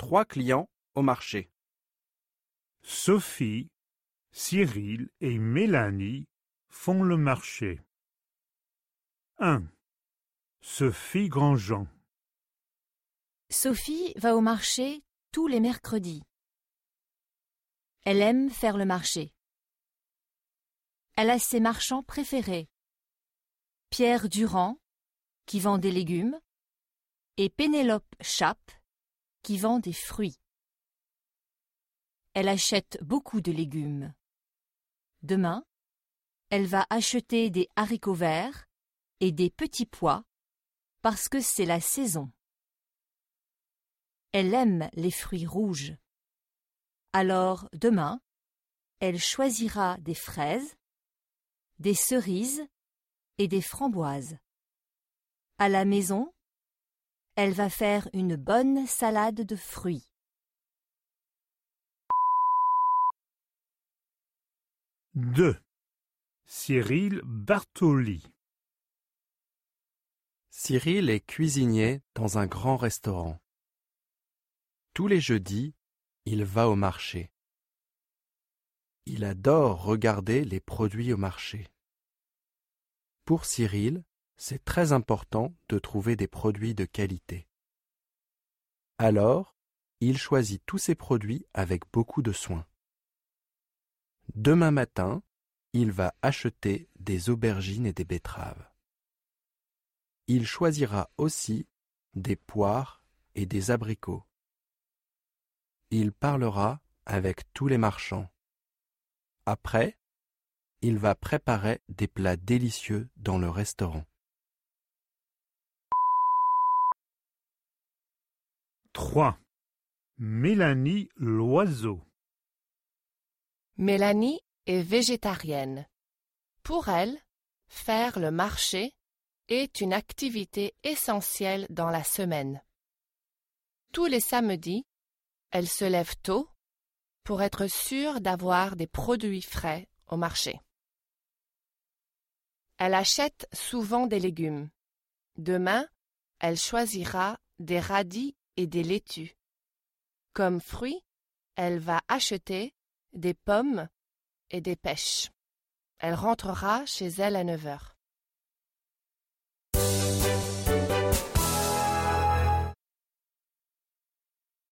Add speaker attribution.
Speaker 1: trois clients au marché.
Speaker 2: Sophie, Cyril et Mélanie font le marché. 1. Sophie Grandjean.
Speaker 3: Sophie va au marché tous les mercredis. Elle aime faire le marché. Elle a ses marchands préférés. Pierre Durand, qui vend des légumes, et Pénélope Chappe, qui vend des fruits. Elle achète beaucoup de légumes. Demain, elle va acheter des haricots verts et des petits pois parce que c'est la saison. Elle aime les fruits rouges. Alors demain, elle choisira des fraises, des cerises et des framboises. À la maison, elle va faire une bonne salade de fruits.
Speaker 2: 2. Cyril Bartoli.
Speaker 1: Cyril est cuisinier dans un grand restaurant. Tous les jeudis, il va au marché. Il adore regarder les produits au marché. Pour Cyril, c'est très important de trouver des produits de qualité. Alors, il choisit tous ses produits avec beaucoup de soin. Demain matin, il va acheter des aubergines et des betteraves. Il choisira aussi des poires et des abricots. Il parlera avec tous les marchands. Après, il va préparer des plats délicieux dans le restaurant.
Speaker 2: 3. Mélanie Loiseau.
Speaker 4: Mélanie est végétarienne. Pour elle, faire le marché est une activité essentielle dans la semaine. Tous les samedis, elle se lève tôt pour être sûre d'avoir des produits frais au marché. Elle achète souvent des légumes. Demain, elle choisira des radis des laitues. Comme fruits, elle va acheter des pommes et des pêches. Elle rentrera chez elle à 9 heures.